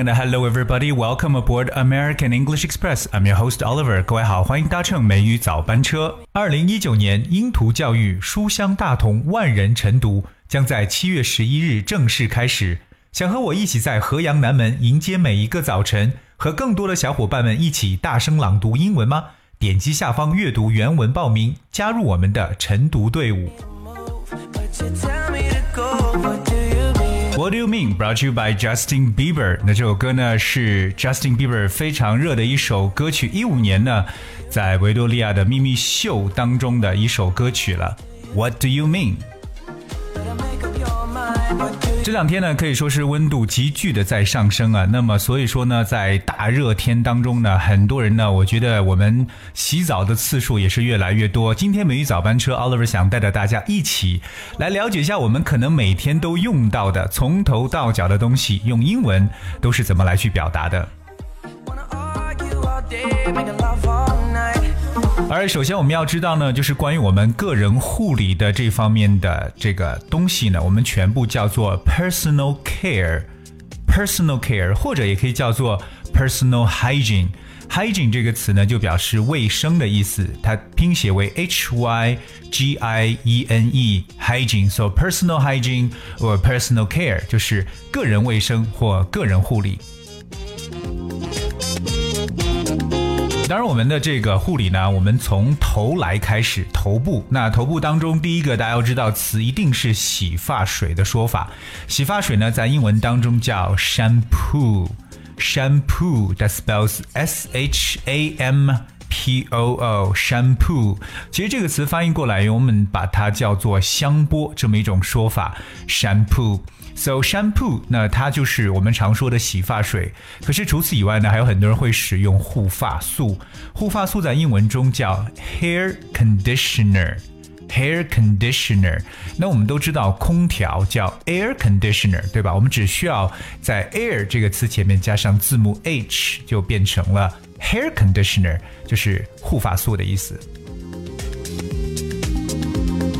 and hello everybody. Welcome aboard American English Express. I'm your host Oliver. 各位好，欢迎搭乘美语早班车。二零一九年英图教育书香大同万人晨读将在七月十一日正式开始。想和我一起在河阳南门迎接每一个早晨，和更多的小伙伴们一起大声朗读英文吗？点击下方阅读原文报名，加入我们的晨读队伍。What do you mean? Brought to you by Justin Bieber。那这首歌呢是 Justin Bieber 非常热的一首歌曲，一五年呢在维多利亚的秘密秀当中的一首歌曲了。What do you mean？这两天呢，可以说是温度急剧的在上升啊。那么所以说呢，在大热天当中呢，很多人呢，我觉得我们洗澡的次数也是越来越多。今天美语早班车，Oliver 想带着大家一起来了解一下，我们可能每天都用到的从头到脚的东西，用英文都是怎么来去表达的。而首先我们要知道呢，就是关于我们个人护理的这方面的这个东西呢，我们全部叫做 personal care，personal care，或者也可以叫做 personal hygiene。hygiene 这个词呢，就表示卫生的意思，它拼写为 h y g i e n e，hygiene。So personal hygiene or personal care 就是个人卫生或个人护理。当然，我们的这个护理呢，我们从头来开始，头部。那头部当中，第一个大家要知道词一定是洗发水的说法。洗发水呢，在英文当中叫 shampoo。shampoo that spells s h a m p o o shampoo。其实这个词翻译过来，我们把它叫做香波这么一种说法，shampoo。So shampoo，那它就是我们常说的洗发水。可是除此以外呢，还有很多人会使用护发素。护发素在英文中叫 hair conditioner。hair conditioner，那我们都知道空调叫 air conditioner，对吧？我们只需要在 air 这个词前面加上字母 h，就变成了 hair conditioner，就是护发素的意思。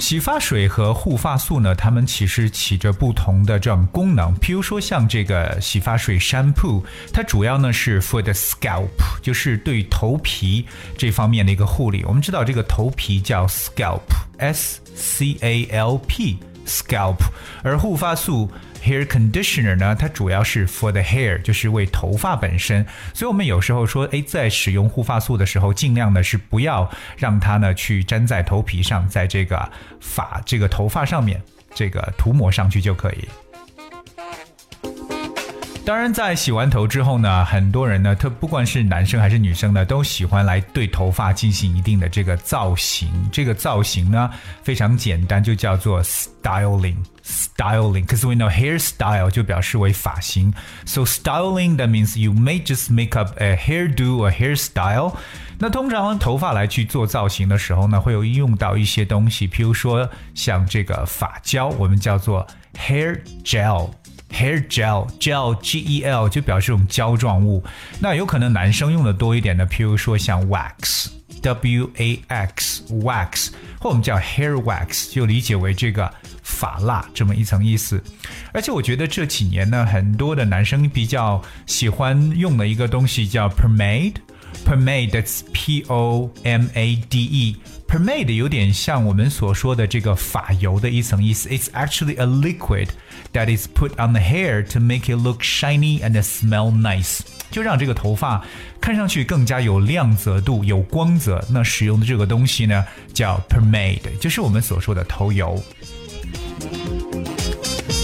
洗发水和护发素呢，它们其实起着不同的这种功能。譬如说，像这个洗发水 shampoo，它主要呢是 for the scalp，就是对头皮这方面的一个护理。我们知道这个头皮叫 scalp，s c a l p Scalp，而护发素。Hair conditioner 呢，它主要是 for the hair，就是为头发本身。所以我们有时候说，哎，在使用护发素的时候，尽量呢是不要让它呢去粘在头皮上，在这个发这个头发上面，这个涂抹上去就可以。当然，在洗完头之后呢，很多人呢，他不管是男生还是女生呢，都喜欢来对头发进行一定的这个造型。这个造型呢，非常简单，就叫做 styling。styling，because we know hairstyle 就表示为发型。So styling that means you may just make up a hairdo or hairstyle。那通常头发来去做造型的时候呢，会有用到一些东西，譬如说像这个发胶，我们叫做 hair gel。Hair gel gel g e l 就表示这种胶状物。那有可能男生用的多一点的，譬如说像 wax w a x wax，或我们叫 hair wax，就理解为这个发蜡这么一层意思。而且我觉得这几年呢，很多的男生比较喜欢用的一个东西叫 pomade。pomade that's p o m a d e Permade 有点像我们所说的这个发油的一层意思。It's actually a liquid that is put on the hair to make it look shiny and smell nice，就让这个头发看上去更加有亮泽度、有光泽。那使用的这个东西呢，叫 permade，就是我们所说的头油。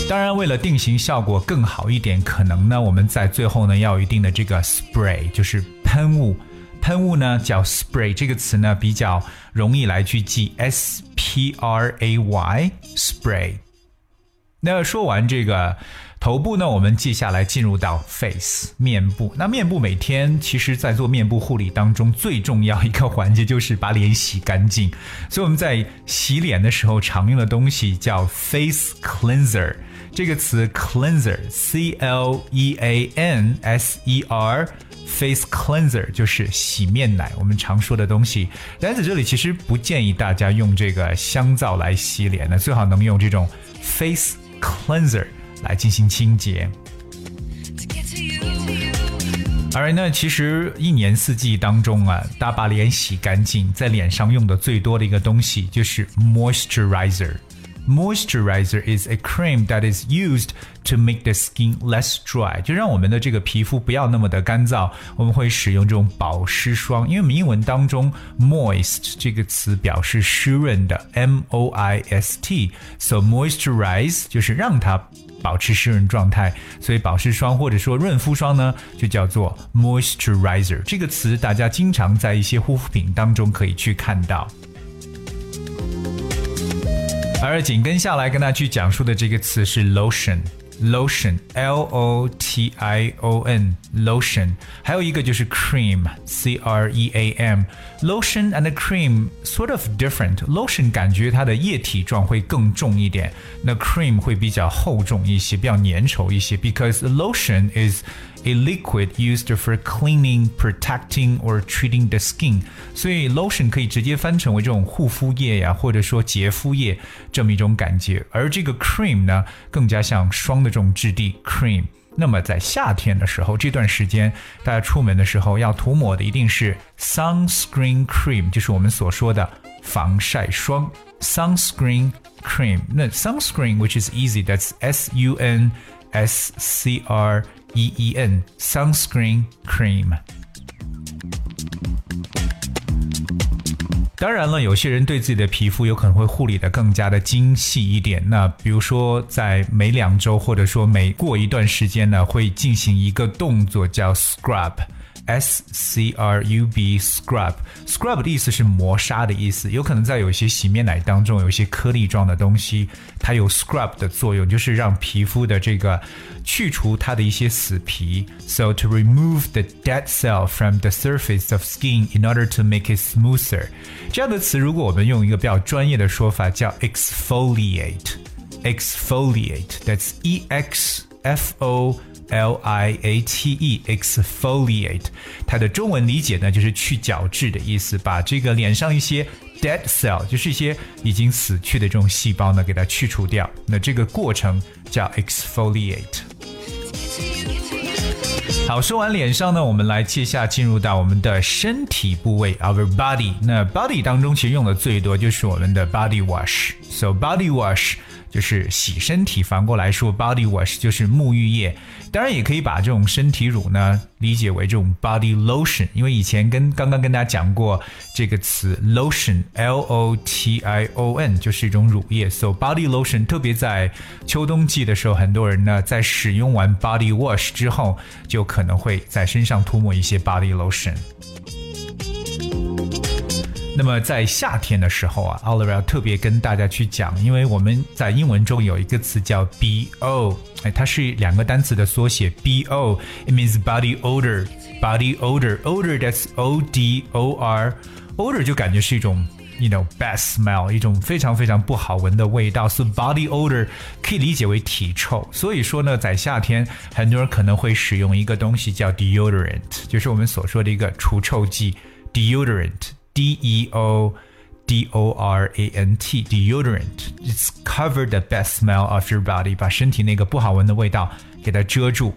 当然，为了定型效果更好一点，可能呢，我们在最后呢要有一定的这个 spray，就是喷雾。喷雾呢叫 spray 这个词呢比较容易来去记，s p r a y spray。那说完这个头部呢，我们接下来进入到 face 面部。那面部每天其实，在做面部护理当中，最重要一个环节就是把脸洗干净。所以我们在洗脸的时候常用的东西叫 face cleanser。这个词 cleanser，c l e a n s e r Face cleanser 就是洗面奶，我们常说的东西。但在这里其实不建议大家用这个香皂来洗脸的，最好能用这种 face cleanser 来进行清洁。而那其实一年四季当中啊，大把脸洗干净，在脸上用的最多的一个东西就是 moisturizer。Moisturizer is a cream that is used to make the skin less dry，就让我们的这个皮肤不要那么的干燥。我们会使用这种保湿霜，因为我们英文当中 moist 这个词表示湿润的，m o i s t，so moisturize 就是让它保持湿润状态。所以保湿霜或者说润肤霜呢，就叫做 moisturizer。这个词大家经常在一些护肤品当中可以去看到。而紧跟下来跟大家去讲述的这个词是 lotion。lotion L O T I O N lotion，还有一个就是 cream C R E A M lotion and cream sort of different。lotion 感觉它的液体状会更重一点，那 cream 会比较厚重一些，比较粘稠一些。Because lotion is a liquid used for cleaning, protecting or treating the skin，所以 lotion 可以直接翻成为这种护肤液呀，或者说洁肤液这么一种感觉。而这个 cream 呢，更加像霜的这种质地 cream。 那么在夏天的时候，这段时间大家出门的时候要涂抹的一定是 sunscreen cream，就是我们所说的防晒霜 sunscreen cream。那 sunscreen which is easy，that's S U N S C R E E N sunscreen cream。当然了，有些人对自己的皮肤有可能会护理的更加的精细一点。那比如说，在每两周或者说每过一段时间呢，会进行一个动作叫 scrub。S C R U B scrub scrub 的意思是磨砂的意思，有可能在有一些洗面奶当中有一些颗粒状的东西，它有 scrub 的作用，就是让皮肤的这个去除它的一些死皮。So to remove the dead cell from the surface of skin in order to make it smoother。这样的词，如果我们用一个比较专业的说法叫 exfoliate。exfoliate，that's E X F O。 L I A T E exfoliate，它的中文理解呢就是去角质的意思，把这个脸上一些 dead cell，就是一些已经死去的这种细胞呢，给它去除掉。那这个过程叫 exfoliate。好，说完脸上呢，我们来接下进入到我们的身体部位，our body。那 body 当中其实用的最多就是我们的 body wash。So body wash。就是洗身体，反过来说，body wash 就是沐浴液。当然，也可以把这种身体乳呢理解为这种 body lotion，因为以前跟刚刚跟大家讲过这个词 lotion，l o t i o n 就是一种乳液。So body lotion，特别在秋冬季的时候，很多人呢在使用完 body wash 之后，就可能会在身上涂抹一些 body lotion。那么在夏天的时候啊，Oliver 要特别跟大家去讲，因为我们在英文中有一个词叫 BO，哎，它是两个单词的缩写，BO，it means body odor，body odor，odor that's O D O R，odor 就感觉是一种，you know bad smell，一种非常非常不好闻的味道，所以 body odor 可以理解为体臭。所以说呢，在夏天，很多人可能会使用一个东西叫 deodorant，就是我们所说的一个除臭剂，deodorant。D E O D O R A N T deodorant. It's cover the bad smell of your body，把身体那个不好闻的味道给它遮住。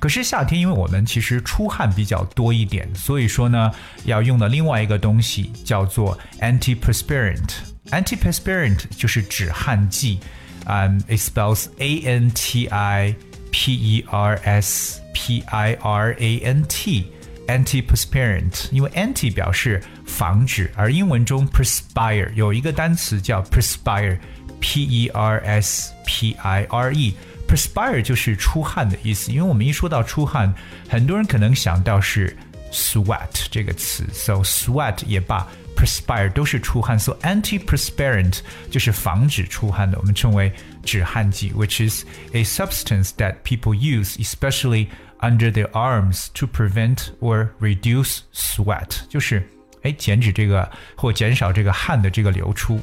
可是夏天，因为我们其实出汗比较多一点，所以说呢，要用的另外一个东西叫做 antiperspirant。antiperspirant 就是止汗剂，嗯、um,，it spells A N T I P E R S P I R A N T。 antiperspirant，因为 anti 表示防止，而英文中 perspire 有一个单词叫 perspire，p e r s p i r e，perspire 就是出汗的意思。因为我们一说到出汗，很多人可能想到是 sweat 这个词，so sweat 也罢。 perspire 都是出汗，so antiperspirant 就是防止出汗的，我们称为止汗剂，which is a substance that people use especially under their arms to prevent or reduce sweat，就是哎减脂这个或减少这个汗的这个流出。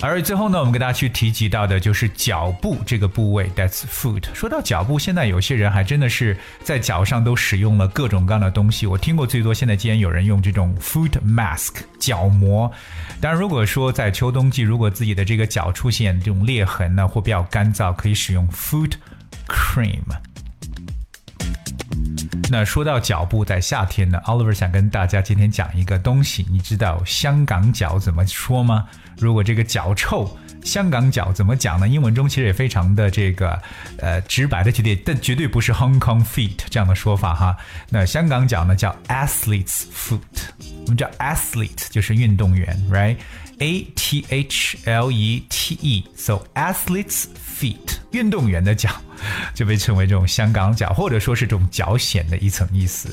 而最后呢，我们跟大家去提及到的就是脚部这个部位，that's foot。说到脚部，现在有些人还真的是在脚上都使用了各种各样的东西。我听过最多，现在竟然有人用这种 foot mask 脚膜。当然，如果说在秋冬季，如果自己的这个脚出现这种裂痕呢，或比较干燥，可以使用 foot cream。那说到脚部，在夏天呢，Oliver 想跟大家今天讲一个东西，你知道香港脚怎么说吗？如果这个脚臭，香港脚怎么讲呢？英文中其实也非常的这个呃直白的去列，但绝对不是 Hong Kong feet 这样的说法哈。那香港脚呢叫 athlete's foot，我们叫 athlete 就是运动员，right？A T H L E T E，so athlete's feet 运动员的脚就被称为这种香港脚，或者说是这种脚癣的一层意思。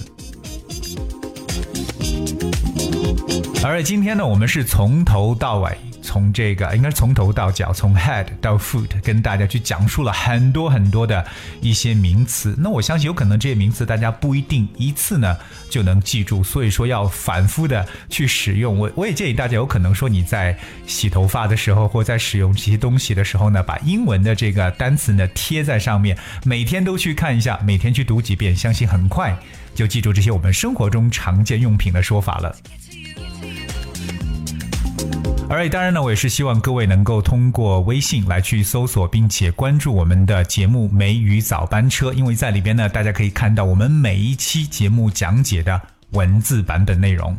而今天呢，我们是从头到尾。从这个应该是从头到脚，从 head 到 foot，跟大家去讲述了很多很多的一些名词。那我相信有可能这些名词大家不一定一次呢就能记住，所以说要反复的去使用。我我也建议大家有可能说你在洗头发的时候，或在使用这些东西的时候呢，把英文的这个单词呢贴在上面，每天都去看一下，每天去读几遍，相信很快就记住这些我们生活中常见用品的说法了。而当然呢，我也是希望各位能够通过微信来去搜索，并且关注我们的节目《梅雨早班车》，因为在里边呢，大家可以看到我们每一期节目讲解的文字版本内容。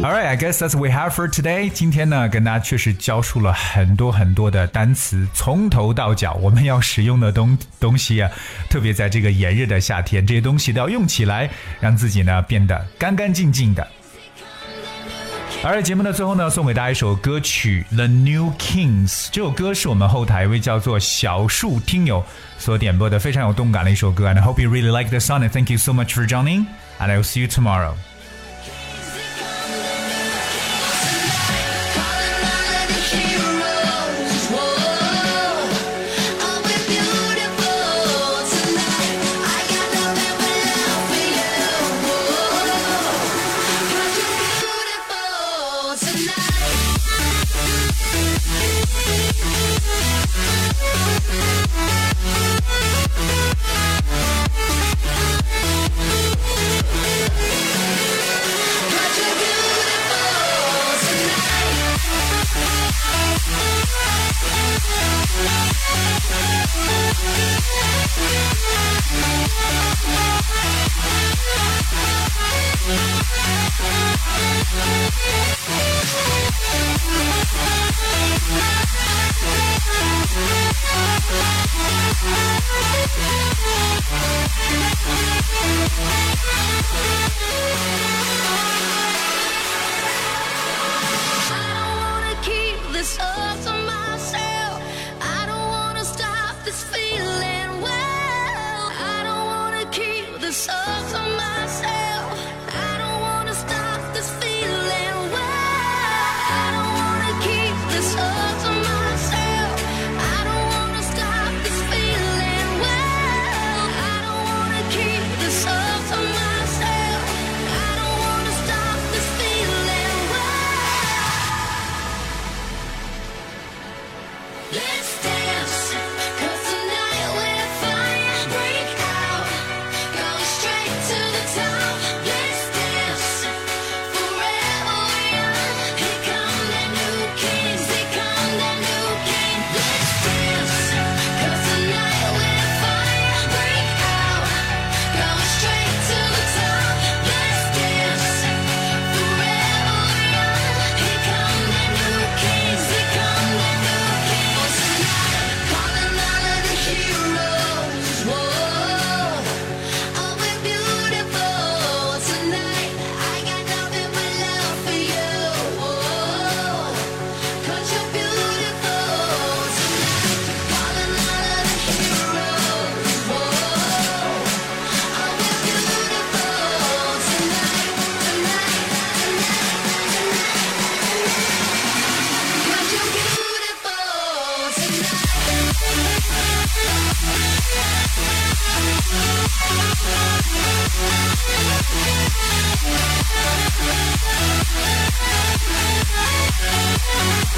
Alright, I guess that's we have for today. 今天呢，跟大家确实教书了很多很多的单词，从头到脚我们要使用的东东西啊，特别在这个炎热的夏天，这些东西都要用起来，让自己呢变得干干净净的。而节目的最后呢，送给大家一首歌曲《The New Kings》。这首歌是我们后台一位叫做小树听友所点播的，非常有动感的一首歌。And I hope you really like the song. And thank you so much for joining. And I will see you tomorrow.